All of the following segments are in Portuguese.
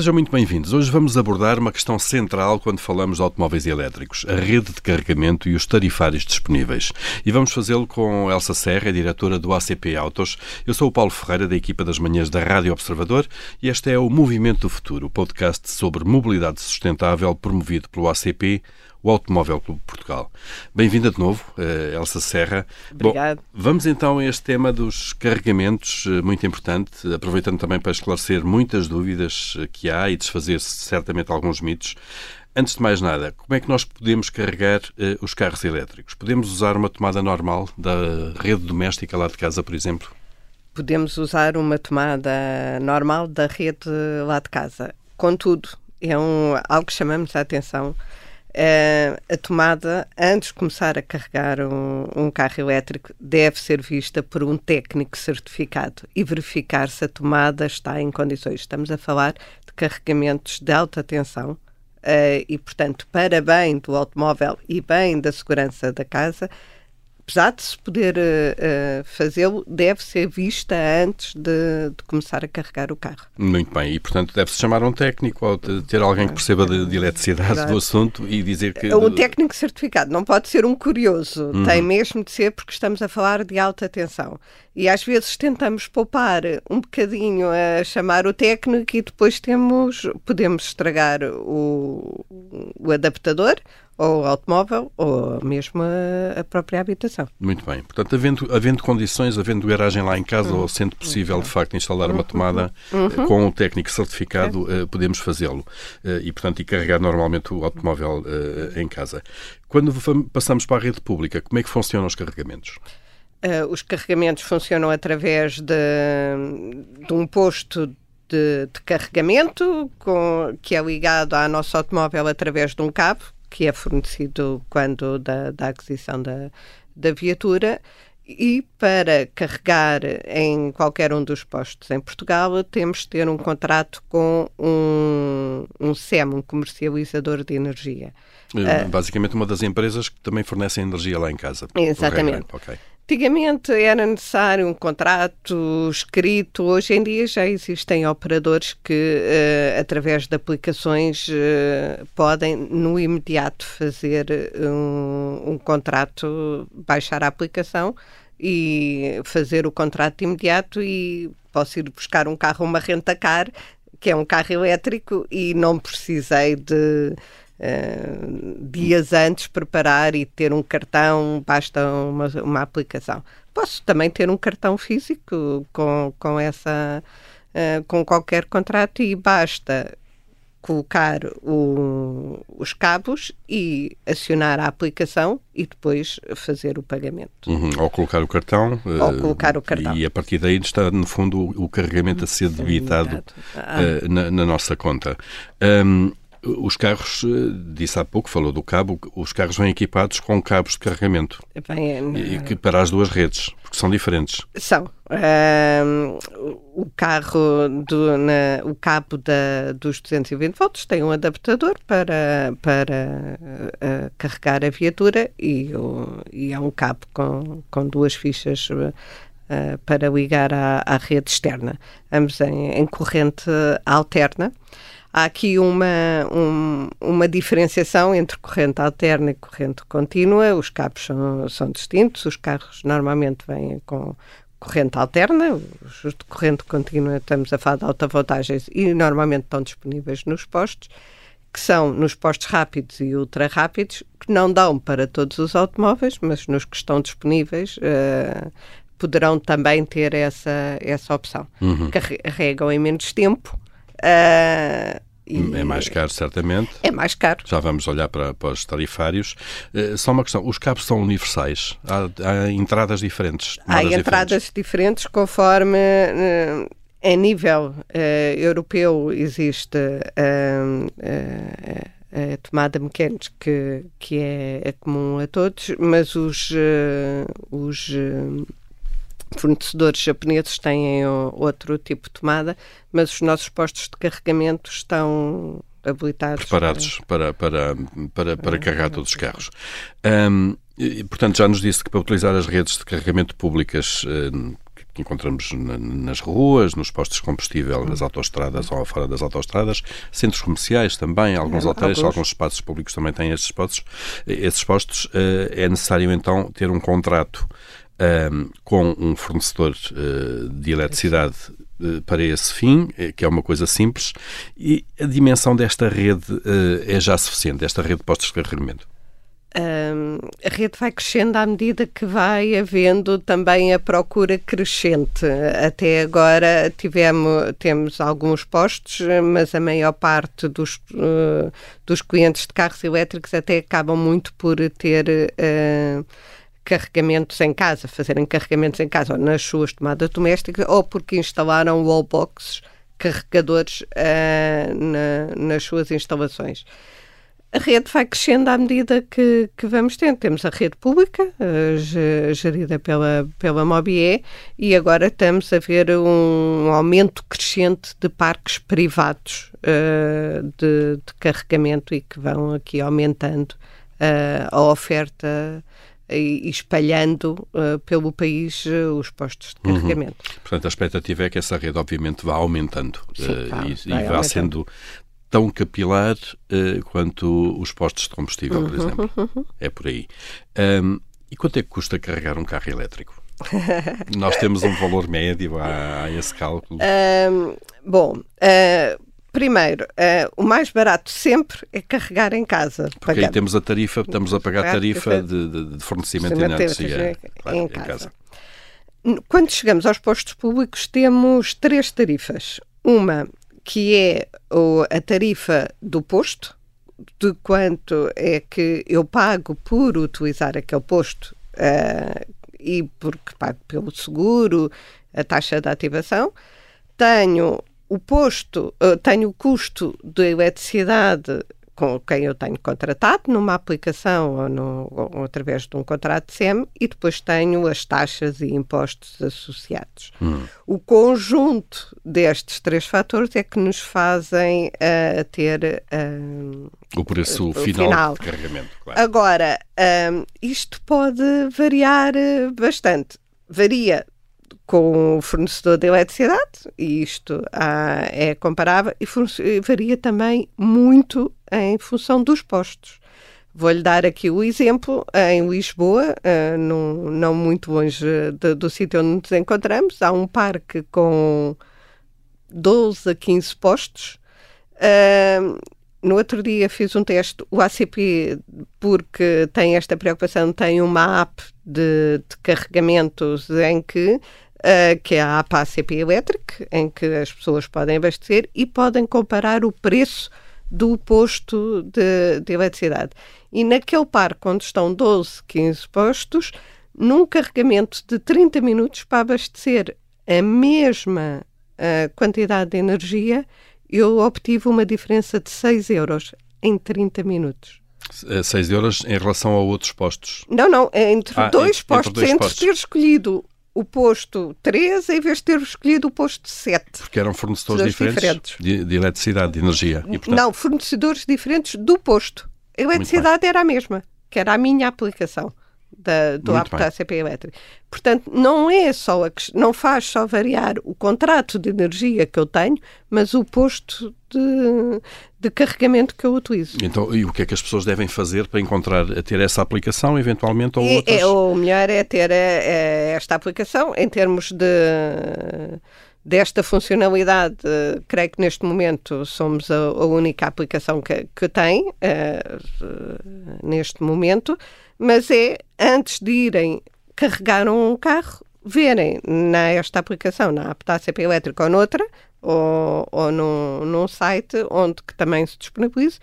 Sejam muito bem-vindos. Hoje vamos abordar uma questão central quando falamos de automóveis elétricos, a rede de carregamento e os tarifários disponíveis. E vamos fazê-lo com Elsa Serra, diretora do ACP Autos. Eu sou o Paulo Ferreira, da equipa das manhãs da Rádio Observador, e este é o Movimento do Futuro, o podcast sobre mobilidade sustentável promovido pelo ACP, o Automóvel Clube Portugal. Bem-vinda de novo, uh, Elsa Serra. Obrigado. Bom, vamos então a este tema dos carregamentos, uh, muito importante, aproveitando também para esclarecer muitas dúvidas uh, que há e desfazer certamente alguns mitos. Antes de mais nada, como é que nós podemos carregar os carros elétricos? Podemos usar uma tomada normal da rede doméstica lá de casa, por exemplo? Podemos usar uma tomada normal da rede lá de casa. Contudo, é um, algo que chamamos a atenção Uh, a tomada, antes de começar a carregar um, um, carro elétrico, deve ser vista por um técnico certificado e verificar se a tomada está em condições. Estamos a falar de carregamentos de alta tensão uh, e, portanto, para bem do automóvel e bem da segurança da casa, apesar de se poder uh, fazê-lo, deve ser vista antes de, de, começar a carregar o carro. Muito bem, e portanto deve-se chamar um técnico ou ter alguém que perceba de, de eletricidade Exato. do assunto e dizer que. Um técnico certificado, não pode ser um curioso, uhum. tem mesmo de ser porque estamos a falar de alta tensão. E às vezes tentamos poupar um bocadinho a chamar o técnico e depois temos, podemos estragar o, o adaptador ou o automóvel ou mesmo a, a, própria habitação. Muito bem. Portanto, havendo, havendo condições, havendo garagem lá em casa uhum. ou sendo possível, de facto, instalar uma uhum. tomada uhum. uh, com um técnico certificado, uh, podemos fazê-lo. Uh, e, portanto, e carregar normalmente o automóvel em casa. Quando passamos para a rede pública, como é que funcionam os carregamentos? Os carregamentos funcionam através de, de um posto de, de, carregamento com, que é ligado ao nosso automóvel através de um cabo que é fornecido quando da, da aquisição da, da viatura e para carregar em qualquer um dos postos em Portugal temos de ter um contrato com um, um SEM, um comercializador de energia. É, basicamente uma das empresas que também fornecem energia lá em casa. Exatamente. Okay. Antigamente era necessário um contrato escrito, hoje em dia já existem operadores que, uh, através de aplicações, uh, podem no imediato fazer um, um, contrato, baixar a aplicação e fazer o contrato imediato e posso ir buscar um carro, uma renta-car, que é um carro elétrico e não precisei de uh, dias antes preparar e ter um cartão, basta uma, uma aplicação. Posso também ter um cartão físico com, com essa uh, com qualquer contrato e basta colocar o, os cabos e acionar a aplicação e depois fazer o pagamento. Uhum. Ou colocar o cartão. Ou uh, colocar o cartão. E a partir daí está, no fundo, o, o carregamento a ser debitado uh, na, na, nossa conta. Um, os carros, eh, disse há pouco, falou do cabo, os carros vêm equipados com cabos de carregamento. Bem, e que para as duas redes, porque são diferentes. São. Um, o carro, do, na, o cabo da, dos 220 volts tem um adaptador para, para uh, carregar a viatura e, o, e é um cabo com, com duas fichas uh, para ligar à, à, rede externa. Ambos em, em corrente alterna. Há aqui uma, um, uma diferenciação entre corrente alterna e corrente contínua. Os cabos são, são distintos. Os carros normalmente vêm com corrente alterna. Os de corrente contínua estamos a falar de alta voltagem e normalmente estão disponíveis nos postos, que são nos postos rápidos e ultra rápidos, que não dão para todos os automóveis, mas nos que estão disponíveis uh, poderão também ter essa, essa opção. Uhum. Carregam em menos tempo Uh, é mais caro, certamente. É mais caro. Já vamos olhar para, para os tarifários. Uh, só uma questão: os cabos são universais? Há, há entradas diferentes? Há entradas diferentes, diferentes conforme. Uh, a nível uh, europeu existe a tomada mecânica que, que é, é, comum a todos, mas os, os fornecedores japoneses têm outro tipo de tomada, mas os nossos postos de carregamento estão habilitados. Preparados para, para, para, para carregar todos os carros. E, portanto, já nos disse que para utilizar as redes de carregamento públicas que encontramos nas ruas, nos postos de combustível, nas autoestradas ou fora das autoestradas, centros comerciais também, alguns hotéis, alguns. alguns espaços públicos também têm esses postos. Esses postos é necessário então ter um contrato um, com um fornecedor uh, de eletricidade uh, para esse fim, eh, que é uma coisa simples, e a dimensão desta rede uh, é já suficiente, esta rede de postos de carregamento? Um, a rede vai crescendo à medida que vai havendo também a procura crescente. Até agora tivemos, temos alguns postos, mas a maior parte dos, uh, dos clientes de carros elétricos até acabam muito por ter uh, carregamentos em casa, fazerem carregamentos em casa, ou nas suas tomadas domésticas, ou porque instalaram wallboxes, carregadores uh, na, nas suas instalações a rede vai crescendo à medida que, que vamos tendo. Temos a rede pública, uh, gerida pela, pela Mobie, e agora estamos a ver um aumento crescente de parques privados uh, de, de, carregamento e que vão aqui aumentando uh, a oferta e espalhando uh, pelo país uh, os postos de uhum. carregamento. Uhum. Portanto, a expectativa é que essa rede, obviamente, vá aumentando Sim, uh, e, e vá sendo tão capilar quanto os postos de combustível, por uhum, exemplo. Uhum. É por aí. Um, e quanto é que custa carregar um carro elétrico? Nós temos um valor médio a, a esse cálculo? Um, bom, uh, primeiro, uh, o mais barato sempre é carregar em casa. Porque pagando. aí temos a tarifa, estamos a pagar a tarifa de, de, de fornecimento de energia claro, em, casa. em casa. Quando chegamos aos postos públicos, temos três tarifas. Uma que é a tarifa do posto, de quanto é que eu pago por utilizar aquele posto uh, e porque pago pelo seguro, a taxa de ativação. Tenho o posto, uh, tenho o custo de eletricidade com quem eu tenho contratado numa aplicação ou, no, ou através de um contrato de SEM e depois tenho as taxas e impostos associados. Hum. O conjunto destes três fatores é que nos fazem uh, ter uh, o preço uh, final, final, de carregamento. Claro. Agora, isto pode variar bastante. Varia com o fornecedor de eletricidade, e isto ah, é comparável, e varia também muito em função dos postos. Vou-lhe dar aqui o exemplo, em Lisboa, uh, num, não muito longe de, do sítio onde nos encontramos, há um parque com 12 a 15 postos. Uh, no outro dia fiz um teste, o ACP, porque tem esta preocupação, tem uma app de, de carregamentos em que Uh, que é a APA ACP Electric, em que as pessoas podem abastecer e podem comparar o preço do posto de, de eletricidade. E naquele parque onde estão 12, 15 postos, num carregamento de 30 minutos para abastecer a mesma uh, quantidade de energia, eu obtive uma diferença de 6 euros em 30 minutos. 6 euros em relação a outros postos? Não, não, entre ah, dois entre, postos, entre, dois entre postos. ter escolhido o posto 3 em vez de ter escolhido o posto 7. Porque eram fornecedores diferentes, diferentes. De, de, eletricidade, de energia. E, portanto... Não, fornecedores diferentes do posto. A eletricidade era a mesma, que era a minha aplicação da, do apto da CP elétrica. Portanto, não é só a, não faz só variar o contrato de energia que eu tenho, mas o posto de, de carregamento que eu utilizo. Então, e o que é que as pessoas devem fazer para encontrar, ter essa aplicação, eventualmente, ou outras? É, o melhor é ter a, é, é esta aplicação em termos de desta funcionalidade, creio que neste momento somos a, a única aplicação que, que tem uh, neste momento mas é antes de irem carregar um carro, verem nesta aplicação, na app da Elétrica ou noutra, ou, ou num, num site onde que também se disponibiliza,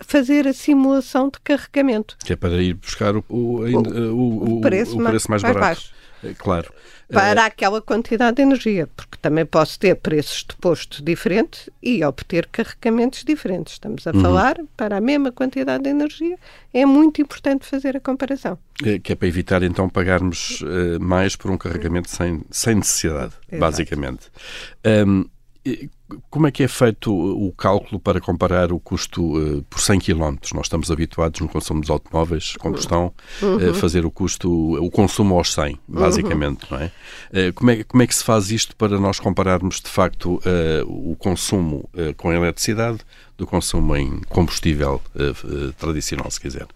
fazer a simulação de carregamento. Que é para ir buscar o, o, o, o preço mais, mais barato. Baixo. Claro. Para é... aquela quantidade de energia, porque também posso ter preços de posto diferentes e obter carregamentos diferentes. Estamos a uhum. falar para a mesma quantidade de energia. É muito importante fazer a comparação. É, que é para evitar então pagarmos uh, mais por um carregamento sem, sem necessidade, Exato. basicamente. Um, como é que é feito o cálculo para comparar o custo uh, por 100 km? Nós estamos habituados no consumo dos automóveis, combustão, uhum. a uh, fazer o custo, o consumo aos 100, basicamente, uhum. não é? Uh, como é? Como é que se faz isto para nós compararmos, de facto, o consumo com eletricidade do consumo em combustível tradicional, se quiser?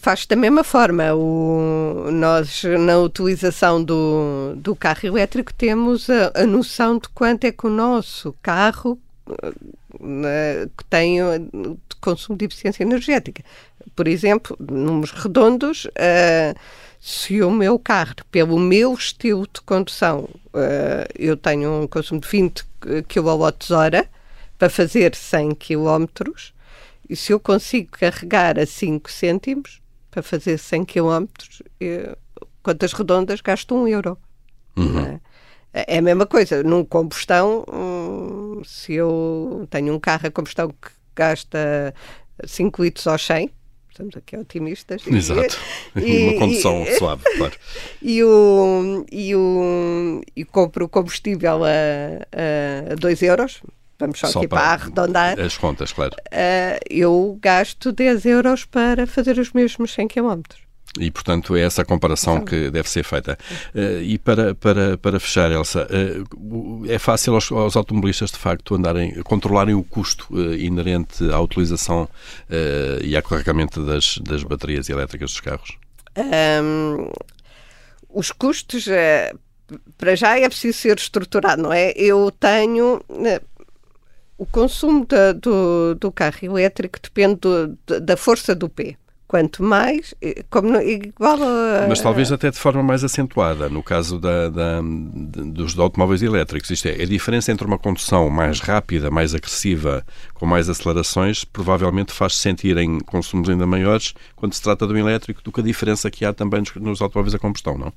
Faz da mesma forma. O, nós, na utilização do, do carro elétrico, temos a, a noção de quanto é que o nosso carro uh, tem de consumo de eficiência energética. Por exemplo, números redondos, uh, se o meu carro, pelo meu estilo de condução, uh, eu tenho um consumo de 20 kWh para fazer 100 km, e se eu consigo carregar a 5 cêntimos para fazer 100 km, eu, quantas redondas gasto 1 euro. Uhum. É? é a mesma coisa. Num combustão, hum, se eu tenho um carro a combustão que gasta 5 litros ao 100, estamos aqui otimistas. Exato. E, Uma condução e, suave, claro. E, o, e, o, e compro o combustível a, a 2 euros, vamos só, só aqui para, para, arredondar. As contas, claro. Uh, eu gasto 10 euros para fazer os mesmos 100 km. E, portanto, é essa comparação que deve ser feita. Uh, e para, para, para fechar, Elsa, uh, é fácil aos, aos, automobilistas, de facto, andarem, controlarem o custo uh, inerente à utilização e ao carregamento das, das baterias elétricas dos carros? Um, os custos, para já, é preciso ser estruturado, não é? Eu tenho o consumo da, do, do carro elétrico depende do, da força do pé. Quanto mais, como igual a... Mas talvez até de forma mais acentuada, no caso da, da, dos automóveis elétricos. Isto é, a diferença entre uma condução mais rápida, mais agressiva, com mais acelerações, provavelmente faz -se sentir em consumos ainda maiores quando se trata de um elétrico do que a diferença que há também nos, nos automóveis a combustão, não?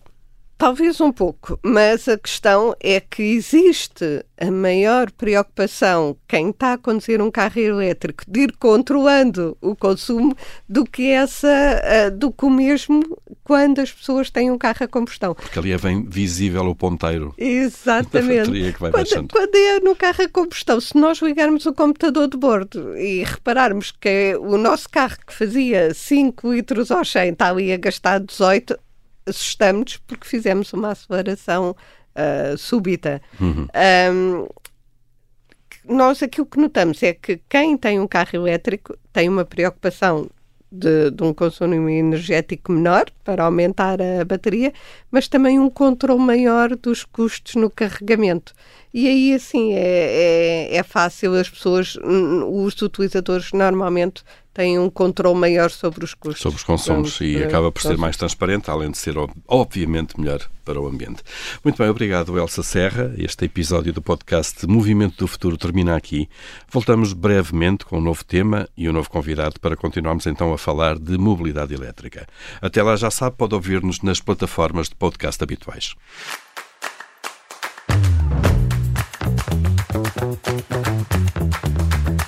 Talvez um pouco, mas a questão é que existe a maior preocupação quem está a conduzir um carro elétrico de ir controlando o consumo do que essa eh, do que o mesmo quando as pessoas têm um carro a combustão. Porque ali é bem visível o ponteiro. Exatamente. que vai quando, quando é no carro a combustão, se nós ligarmos o computador de bordo e repararmos que o nosso carro que fazia 5 litros ao 100 está ali a gastar 18, assustamos porque fizemos uma aceleração uh, súbita. Uhum. Um, nós aquilo que notamos é que quem tem um carro elétrico tem uma preocupação de, de, um consumo energético menor para aumentar a bateria, mas também um controle maior dos custos no carregamento. E aí, assim, é, é, é fácil, as pessoas, os utilizadores normalmente têm um controle maior sobre os custos. Sobre os consumos e uh, acaba por ser mais transparente, além de ser, obviamente, melhor para o ambiente. Muito bem, obrigado, Elsa Serra. Este episódio do podcast Movimento do Futuro termina aqui. Voltamos brevemente com um novo tema e um novo convidado para continuarmos então a falar de mobilidade elétrica. Até lá, já sabe, pode ouvir-nos nas plataformas de podcast habituais. Thank you.